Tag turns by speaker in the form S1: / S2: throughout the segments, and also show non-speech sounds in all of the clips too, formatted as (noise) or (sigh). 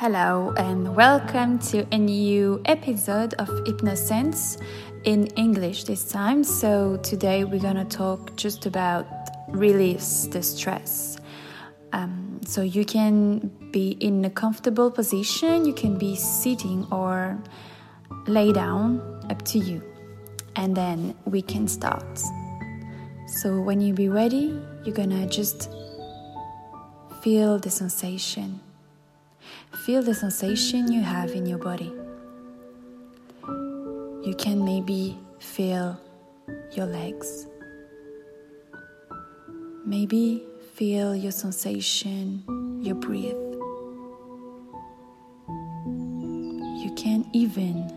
S1: Hello, and welcome to a new episode of Hypnosense in English this time. So, today we're gonna talk just about release the stress. Um, so, you can be in a comfortable position, you can be sitting or lay down, up to you, and then we can start. So, when you be ready, you're gonna just feel the sensation Feel the sensation you have in your body. You can maybe feel your legs. Maybe feel your sensation, your breath. You can even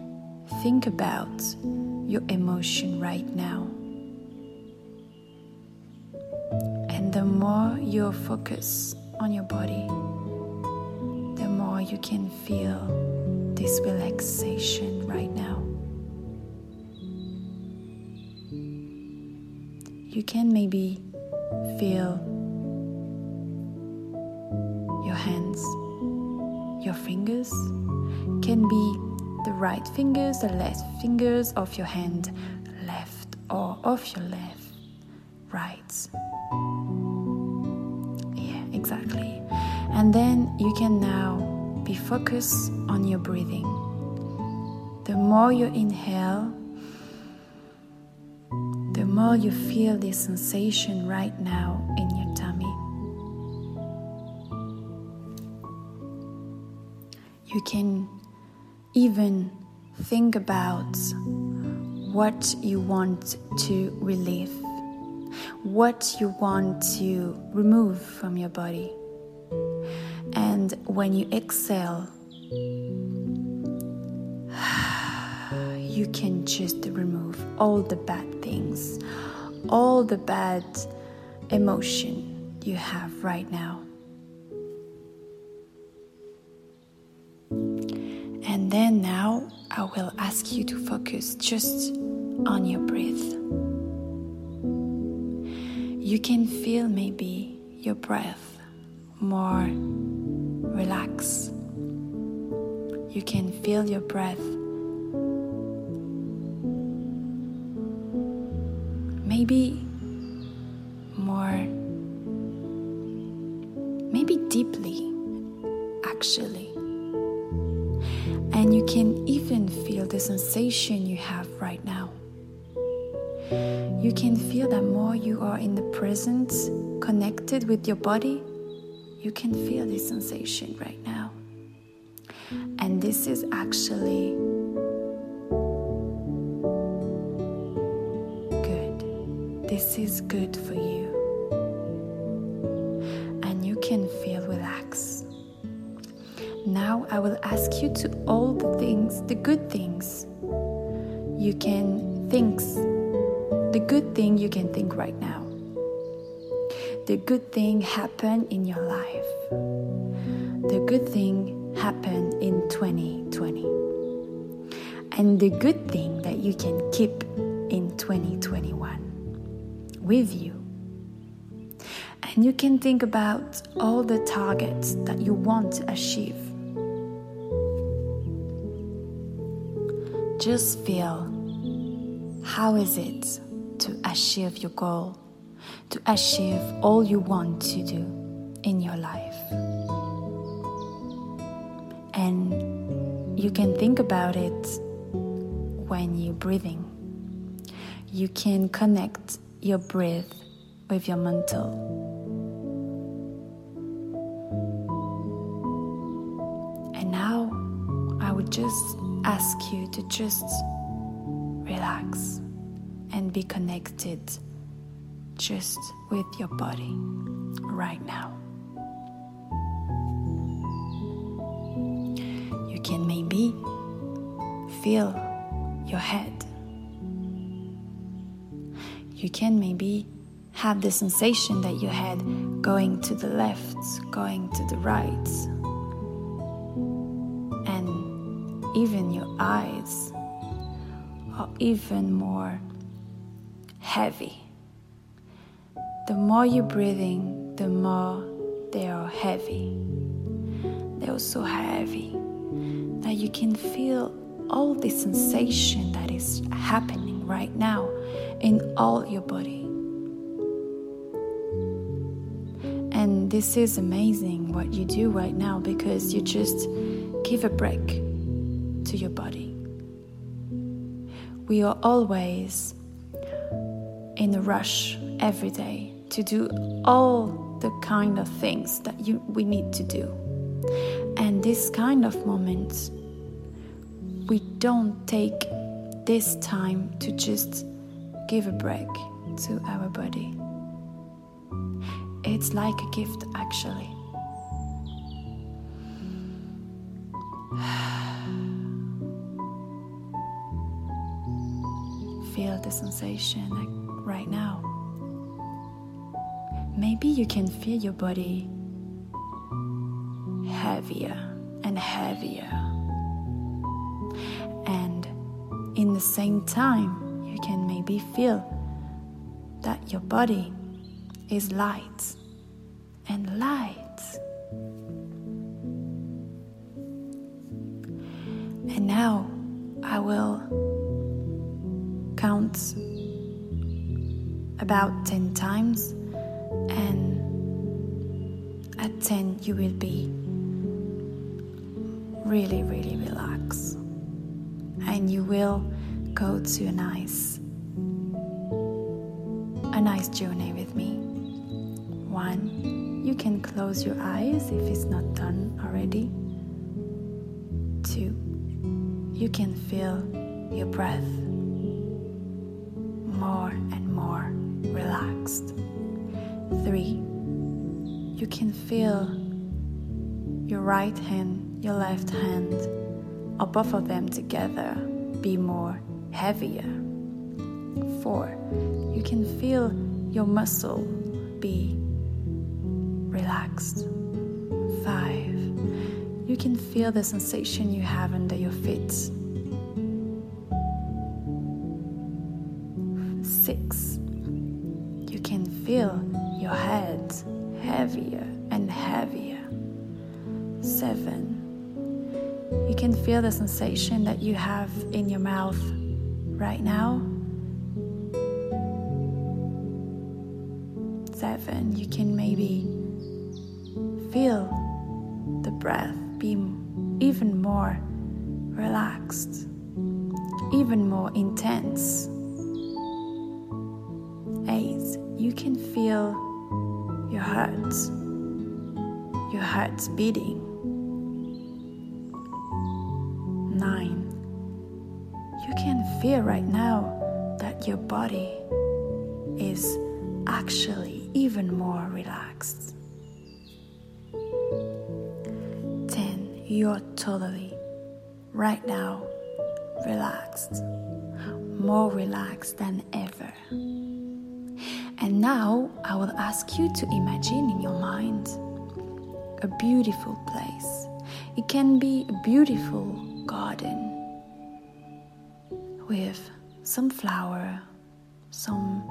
S1: think about your emotion right now. And the more you focus on your body, you can feel this relaxation right now. You can maybe feel your hands, your fingers can be the right fingers, the left fingers of your hand, left or of your left, right. And then you can now be focused on your breathing. The more you inhale, the more you feel this sensation right now in your tummy. You can even think about what you want to relieve, what you want to remove from your body. And when you exhale, (sighs) you can just remove all the bad things, all the bad emotion you have right now. And then now I will ask you to focus just on your breath. You can feel maybe your breath more relax. You can feel your breath. Maybe more, maybe deeply, actually. And you can even feel the sensation you have right now. You can feel that more you are in the present, connected with your body, you can feel this sensation right now. And this is actually good. This is good for you. And you can feel relaxed. Now I will ask you to all the things, the good things you can think, the good thing you can think right now the good thing happen in your life. The good thing happened in 2020. And the good thing that you can keep in 2021 with you. And you can think about all the targets that you want to achieve. Just feel how is it to achieve your goal to achieve all you want to do in your life. And you can think about it when you're breathing. You can connect your breath with your mental. And now I would just ask you to just relax and be connected just with your body right now. You can maybe feel your head. You can maybe have the sensation that your head going to the left, going to the right, and even your eyes are even more heavy. The more you're breathing, the more they are heavy. they're so heavy that you can feel all the sensation that is happening right now in all your body. And this is amazing what you do right now because you just give a break to your body. We are always in a rush every day to do all the kind of things that you, we need to do. And this kind of moments, we don't take this time to just give a break to our body. It's like a gift, actually. (sighs) Feel the sensation right now. Maybe you can feel your body heavier and heavier. And in the same time, you can maybe feel that your body is light and light. And now I will count about 10 times, 10, you will be really, really relaxed, and you will go to a nice a nice journey with me. One, you can close your eyes if it's not done already. Two, you can feel your breath more and more relaxed. Three, you can feel your right hand, your left hand, or both of them together be more heavier. Four, you can feel your muscle be relaxed. Five, you can feel the sensation you have under your feet. Six, you can feel feel the sensation that you have in your mouth right now. Seven, you can maybe feel the breath be even more relaxed, even more intense. Eight, you can feel your heart, your heart beating. Feel right now that your body is actually even more relaxed. 10. You're totally, right now, relaxed. More relaxed than ever. And now I will ask you to imagine in your mind a beautiful place. It can be a beautiful garden with some flower, some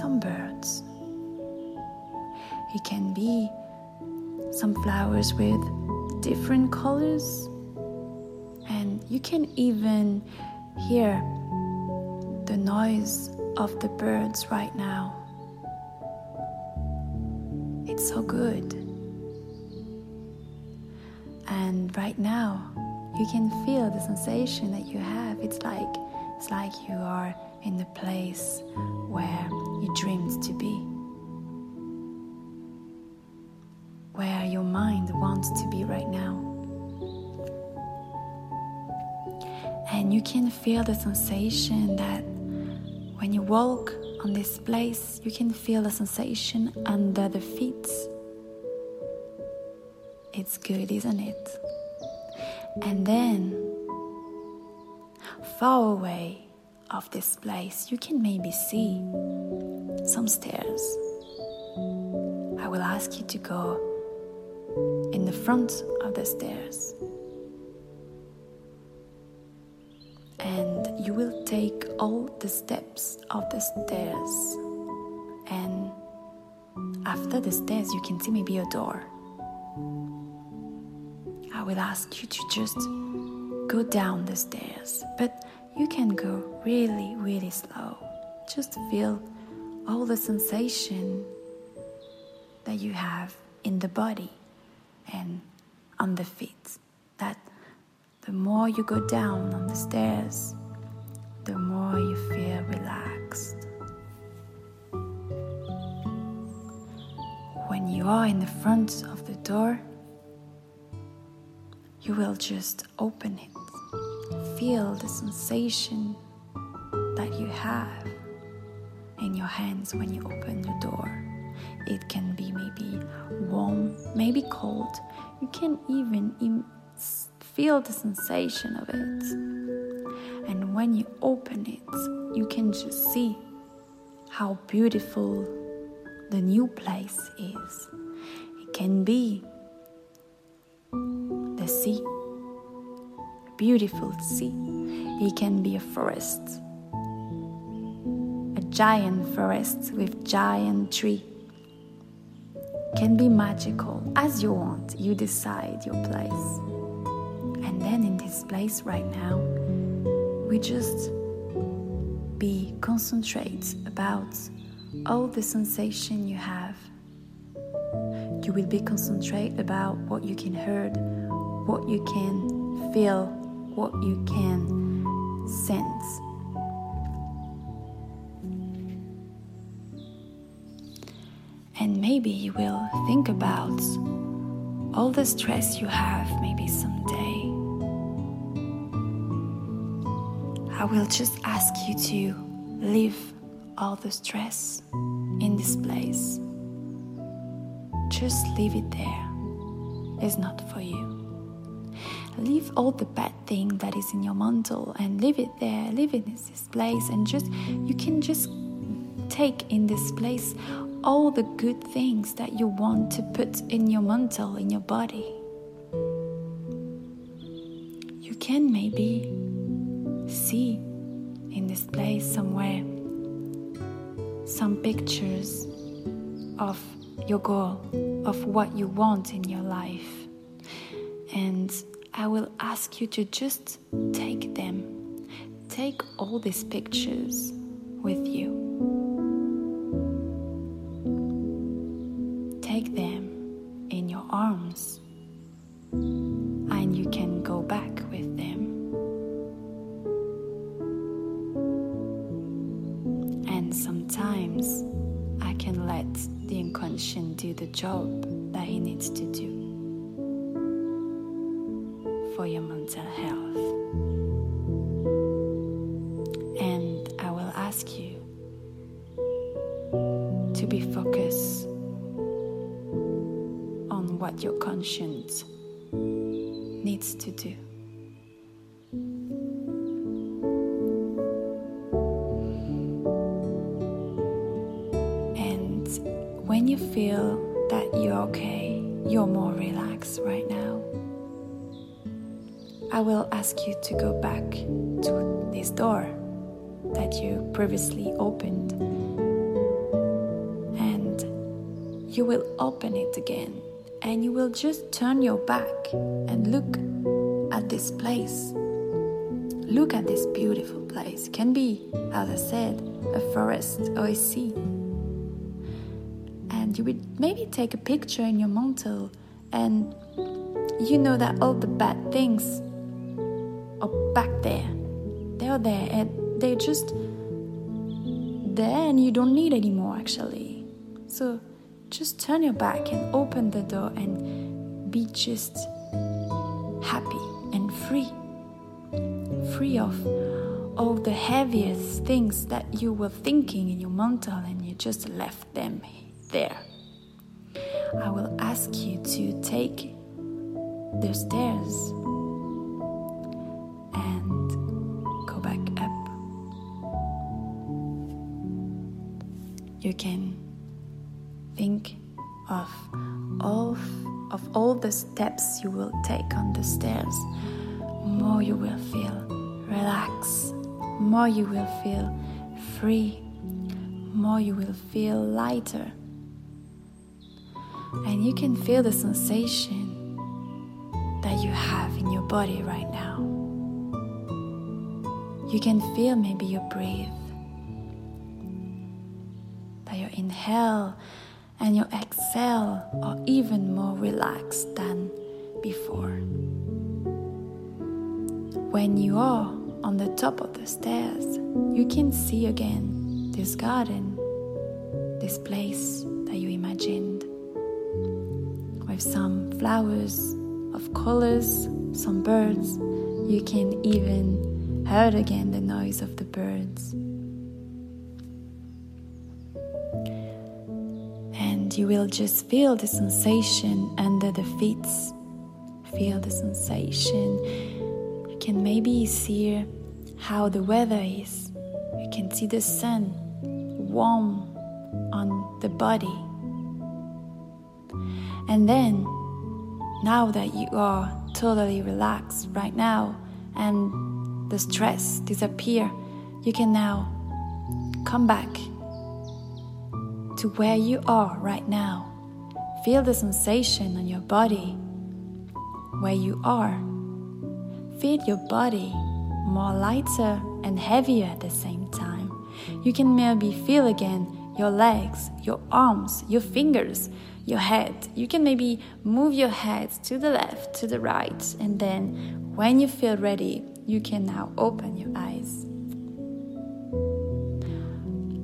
S1: some birds. It can be some flowers with different colors, and you can even hear the noise of the birds right now. It's so good. And right now, you can feel the sensation that you have. It's like it's like you are in the place where you dreamed to be. Where your mind wants to be right now. And you can feel the sensation that when you walk on this place, you can feel the sensation under the feet. It's good, isn't it? And then, far away of this place, you can maybe see some stairs. I will ask you to go in the front of the stairs. And you will take all the steps of the stairs. And after the stairs, you can see maybe a door. I will ask you to just go down the stairs, but you can go really, really slow. Just feel all the sensation that you have in the body and on the feet. That the more you go down on the stairs, the more you feel relaxed. When you are in the front of the door, you will just open it. Feel the sensation that you have in your hands when you open the door. It can be maybe warm, maybe cold. You can even Im- feel the sensation of it. And when you open it, you can just see how beautiful the new place is. It can be the sea, beautiful sea. It can be a forest, a giant forest with giant tree. Can be magical as you want. You decide your place. And then in this place right now, we just be concentrate about all the sensation you have. You will be concentrate about what you can heard, what you can feel, what you can sense. And maybe you will think about all the stress you have maybe someday. I will just ask you to leave all the stress in this place. Just leave it there. It's not for you. Leave all the bad thing that is in your mantle and leave it there. Leave it in this place and just you can just take in this place all the good things that you want to put in your mantle, in your body. You can maybe see in this place somewhere some pictures of your goal, of what you want in your life. And I will ask you to just take them. Take all these pictures with you. Ask you to be focused on what your conscience needs to do. And when you feel that you're okay, you're more relaxed right now, I will ask you to go back to this door that you previously opened. And you will open it again and you will just turn your back and look at this place. Look at this beautiful place. It can be, as I said, a forest or a sea. And you would maybe take a picture in your mantle and you know that all the bad things are back there. They're there and they're just there and you don't need anymore actually. So just turn your back and open the door and be just happy and free. Free of all the heaviest things that you were thinking in your mental and you just left them there. I will ask you to take the stairs You can think of all of all the steps you will take on the stairs more you will feel relaxed more you will feel free more you will feel lighter and you can feel the sensation that you have in your body right now. You can feel maybe you breathe, inhale and you exhale are even more relaxed than before. When you are on the top of the stairs, you can see again this garden, this place that you imagined, with some flowers of colors, some birds. You can even hear again the noise of the birds. You will just feel the sensation under the feet. Feel the sensation. You can maybe see how the weather is. You can see the sun warm on the body. And then, now that you are totally relaxed right now and the stress disappear, you can now come back to where you are right now. Feel the sensation on your body where you are. Feel your body more lighter and heavier at the same time. You can maybe feel again your legs, your arms, your fingers, your head. You can maybe move your head to the left, to the right, and then when you feel ready, you can now open your eyes.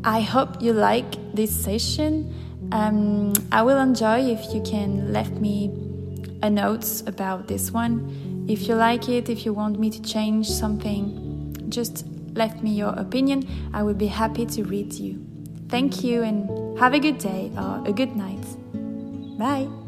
S1: I hope you like this session. Um, I will enjoy if you can left me a note about this one if you like it, if you want me to change something, just left me your opinion. I will be happy to read you. Thank you and have a good day or a good night. Bye.